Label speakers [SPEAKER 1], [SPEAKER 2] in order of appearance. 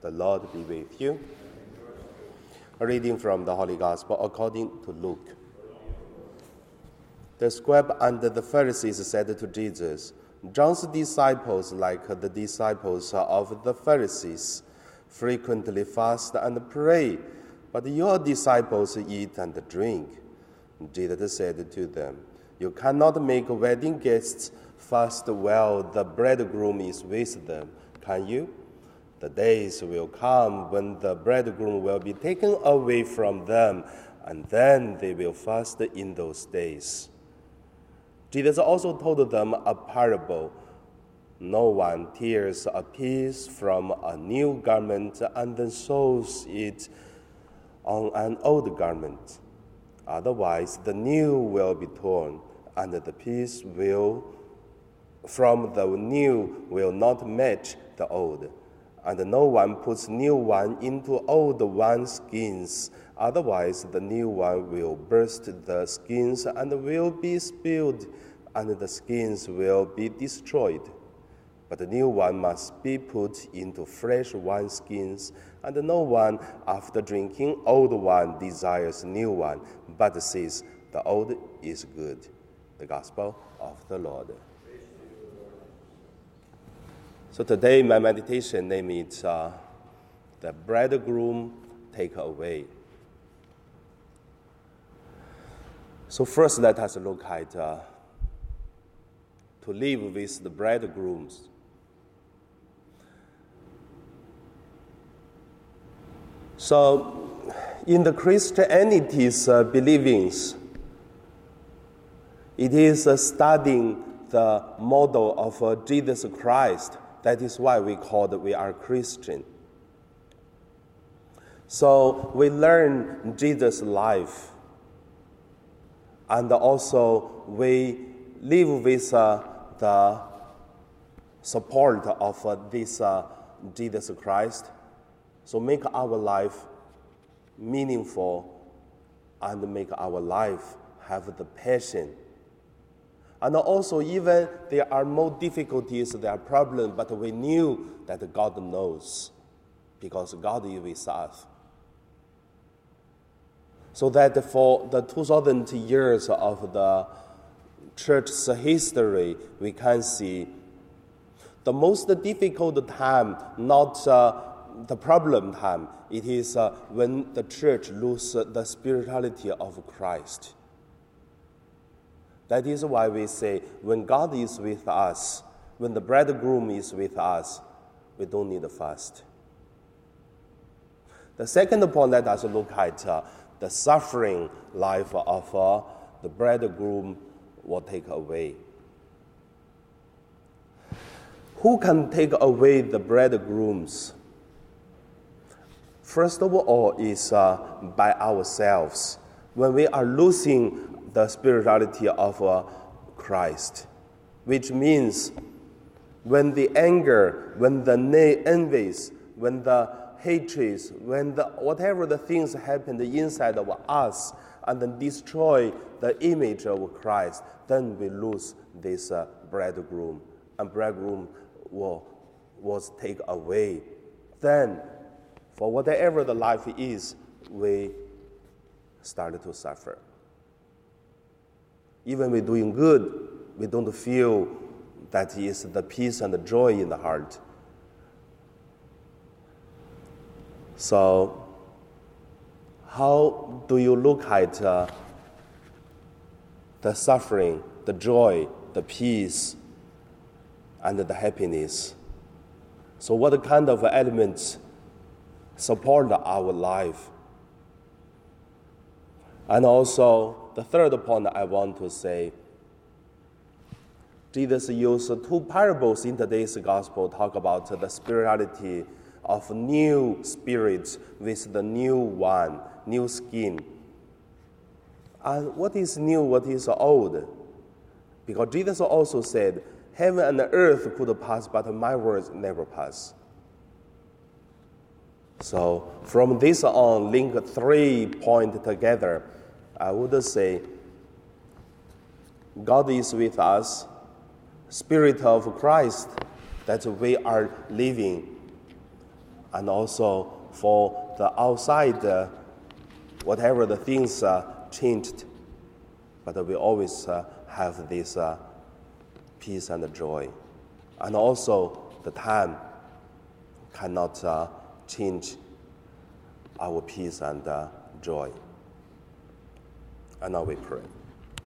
[SPEAKER 1] The Lord be with you. A reading from the Holy Gospel according to Luke. The scribe and the Pharisees said to Jesus, John's disciples, like the disciples of the Pharisees, frequently fast and pray, but your disciples eat and drink. Jesus said to them, You cannot make wedding guests fast while the bridegroom is with them, can you? The days will come when the bridegroom will be taken away from them, and then they will fast in those days. Jesus also told them a parable. No one tears a piece from a new garment and then sews it on an old garment. Otherwise, the new will be torn, and the piece will from the new will not match the old. And no one puts new wine into old wine skins, otherwise the new wine will burst the skins and will be spilled, and the skins will be destroyed. But the new wine must be put into fresh wine skins, and no one, after drinking old wine, desires new wine, but says, The old is good. The Gospel of the Lord. So today, my meditation name is uh, The Bridegroom Take Away. So, first, let us look at uh, to live with the bridegrooms. So, in the Christianity's uh, believings, it is uh, studying the model of uh, Jesus Christ that is why we call that we are Christian. So we learn Jesus' life, and also we live with uh, the support of uh, this uh, Jesus Christ. So make our life meaningful and make our life have the passion and also, even there are more difficulties, there are problems, but we knew that God knows because God is with us. So that for the 2000 years of the church's history, we can see the most difficult time, not uh, the problem time, it is uh, when the church loses the spirituality of Christ. That is why we say when God is with us, when the bridegroom is with us, we don't need to fast. The second point, let us look at uh, the suffering life of uh, the bridegroom will take away. Who can take away the bridegrooms? First of all, is uh, by ourselves. When we are losing the spirituality of uh, Christ, which means when the anger, when the envies, when the hatreds, when the, whatever the things happen inside of us and then destroy the image of Christ, then we lose this uh, bridegroom, and bridegroom will was take away. Then, for whatever the life is, we started to suffer. Even we're doing good, we don't feel that is the peace and the joy in the heart. So, how do you look at uh, the suffering, the joy, the peace, and the happiness? So, what kind of elements support our life? And also, the third point I want to say Jesus used two parables in today's gospel talk about the spirituality of new spirits with the new one, new skin. And what is new, what is old? Because Jesus also said, Heaven and earth could pass, but my words never pass. So from this on, link three points together I would say God is with us, Spirit of Christ, that we are living, and also for the outside, uh, whatever the things uh, changed, but we always uh, have this uh, peace and joy. And also, the time cannot uh, change our peace and uh, joy. And now we pray.